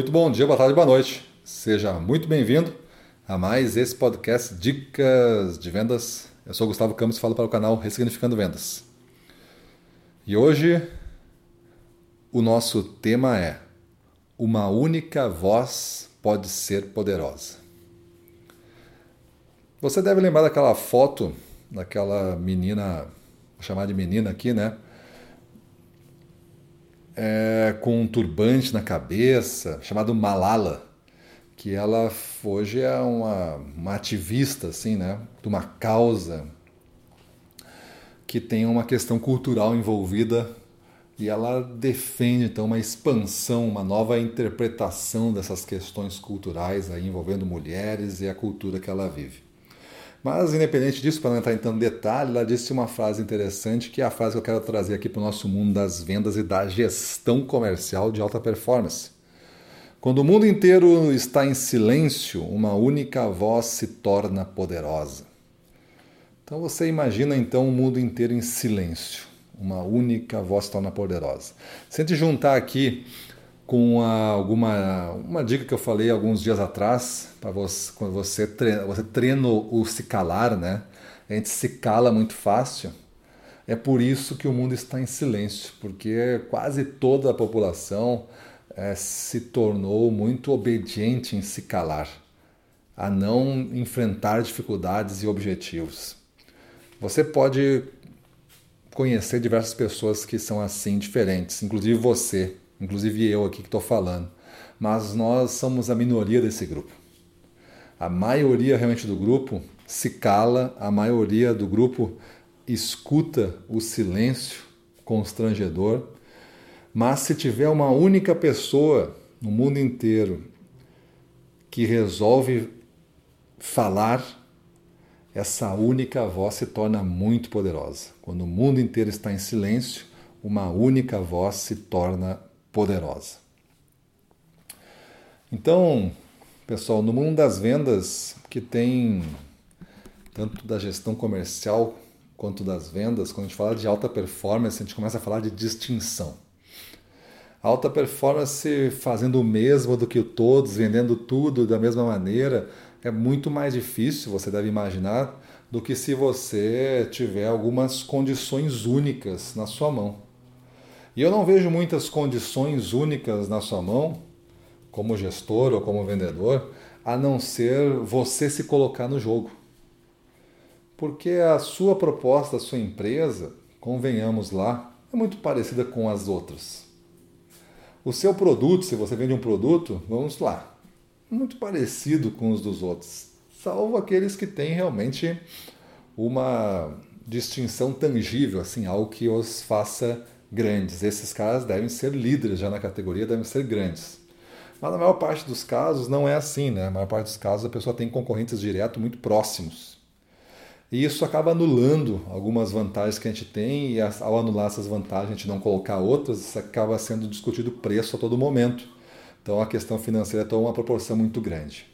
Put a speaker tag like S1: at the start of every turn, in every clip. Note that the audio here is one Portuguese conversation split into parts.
S1: Muito bom dia, boa tarde, boa noite. Seja muito bem-vindo a mais esse podcast Dicas de Vendas. Eu sou Gustavo Campos e falo para o canal Ressignificando Vendas. E hoje o nosso tema é Uma única voz pode ser poderosa. Você deve lembrar daquela foto daquela menina, vou chamar de menina aqui, né? É, com um turbante na cabeça, chamado Malala, que ela hoje é uma, uma ativista, assim, né? De uma causa que tem uma questão cultural envolvida e ela defende então uma expansão, uma nova interpretação dessas questões culturais aí envolvendo mulheres e a cultura que ela vive. Mas, independente disso, para não entrar em tanto detalhe, ela disse uma frase interessante, que é a frase que eu quero trazer aqui para o nosso mundo das vendas e da gestão comercial de alta performance. Quando o mundo inteiro está em silêncio, uma única voz se torna poderosa. Então você imagina então o mundo inteiro em silêncio, uma única voz se torna poderosa. Se a gente juntar aqui com a, alguma uma dica que eu falei alguns dias atrás, para você, quando você treina, você treina o se calar, né? A gente se cala muito fácil. É por isso que o mundo está em silêncio, porque quase toda a população é, se tornou muito obediente em se calar, a não enfrentar dificuldades e objetivos. Você pode conhecer diversas pessoas que são assim diferentes, inclusive você inclusive eu aqui que estou falando, mas nós somos a minoria desse grupo. A maioria realmente do grupo se cala, a maioria do grupo escuta o silêncio constrangedor, mas se tiver uma única pessoa no mundo inteiro que resolve falar, essa única voz se torna muito poderosa. Quando o mundo inteiro está em silêncio, uma única voz se torna poderosa. Então, pessoal, no mundo das vendas, que tem tanto da gestão comercial quanto das vendas, quando a gente fala de alta performance, a gente começa a falar de distinção. Alta performance fazendo o mesmo do que todos, vendendo tudo da mesma maneira, é muito mais difícil, você deve imaginar, do que se você tiver algumas condições únicas na sua mão. E eu não vejo muitas condições únicas na sua mão, como gestor ou como vendedor, a não ser você se colocar no jogo. Porque a sua proposta, a sua empresa, convenhamos lá, é muito parecida com as outras. O seu produto, se você vende um produto, vamos lá, muito parecido com os dos outros, salvo aqueles que têm realmente uma distinção tangível, assim, algo que os faça grandes. Esses caras devem ser líderes já na categoria, devem ser grandes. Mas na maior parte dos casos não é assim, né? Na maior parte dos casos a pessoa tem concorrentes diretos muito próximos. E isso acaba anulando algumas vantagens que a gente tem, e ao anular essas vantagens, a gente não colocar outras, acaba sendo discutido preço a todo momento. Então a questão financeira toma uma proporção muito grande.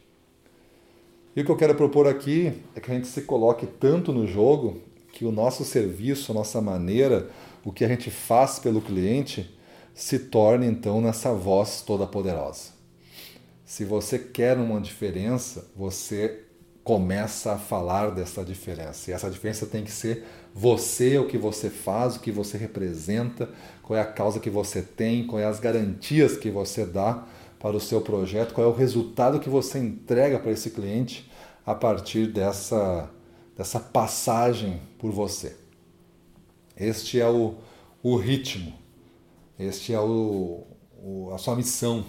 S1: E o que eu quero propor aqui é que a gente se coloque tanto no jogo que o nosso serviço, a nossa maneira, o que a gente faz pelo cliente se torne então nessa voz toda poderosa. Se você quer uma diferença, você começa a falar dessa diferença. E essa diferença tem que ser você, o que você faz, o que você representa, qual é a causa que você tem, quais é as garantias que você dá para o seu projeto, qual é o resultado que você entrega para esse cliente a partir dessa, dessa passagem por você. Este é o, o ritmo, este é o, o, a sua missão.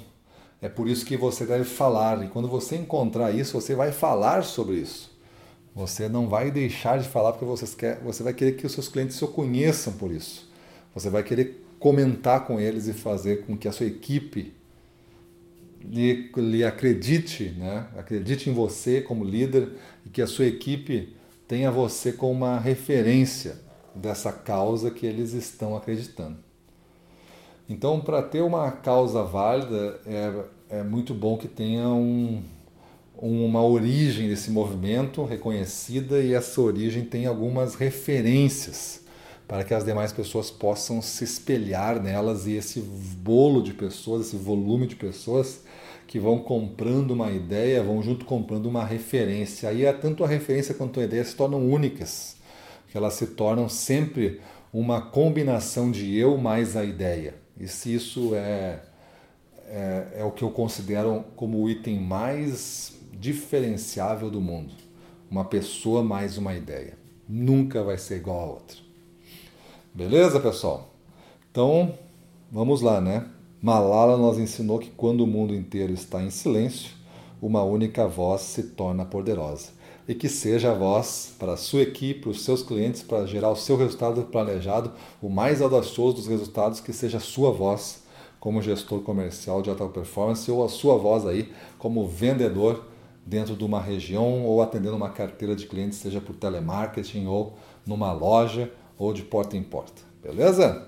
S1: É por isso que você deve falar. E quando você encontrar isso, você vai falar sobre isso. Você não vai deixar de falar porque você, quer, você vai querer que os seus clientes se conheçam por isso. Você vai querer comentar com eles e fazer com que a sua equipe lhe, lhe acredite, né? acredite em você como líder e que a sua equipe tenha você como uma referência dessa causa que eles estão acreditando. Então, para ter uma causa válida, é, é muito bom que tenha um, uma origem desse movimento reconhecida e essa origem tem algumas referências para que as demais pessoas possam se espelhar nelas e esse bolo de pessoas, esse volume de pessoas que vão comprando uma ideia, vão junto comprando uma referência. Aí é tanto a referência quanto a ideia se tornam únicas, que elas se tornam sempre uma combinação de eu mais a ideia. E se isso é, é, é o que eu considero como o item mais diferenciável do mundo. Uma pessoa mais uma ideia. Nunca vai ser igual a outra. Beleza, pessoal? Então, vamos lá, né? Malala nos ensinou que quando o mundo inteiro está em silêncio, uma única voz se torna poderosa. E que seja a voz para a sua equipe, para os seus clientes, para gerar o seu resultado planejado, o mais audacioso dos resultados, que seja a sua voz como gestor comercial de alta performance ou a sua voz aí como vendedor dentro de uma região ou atendendo uma carteira de clientes, seja por telemarketing ou numa loja ou de porta em porta. Beleza?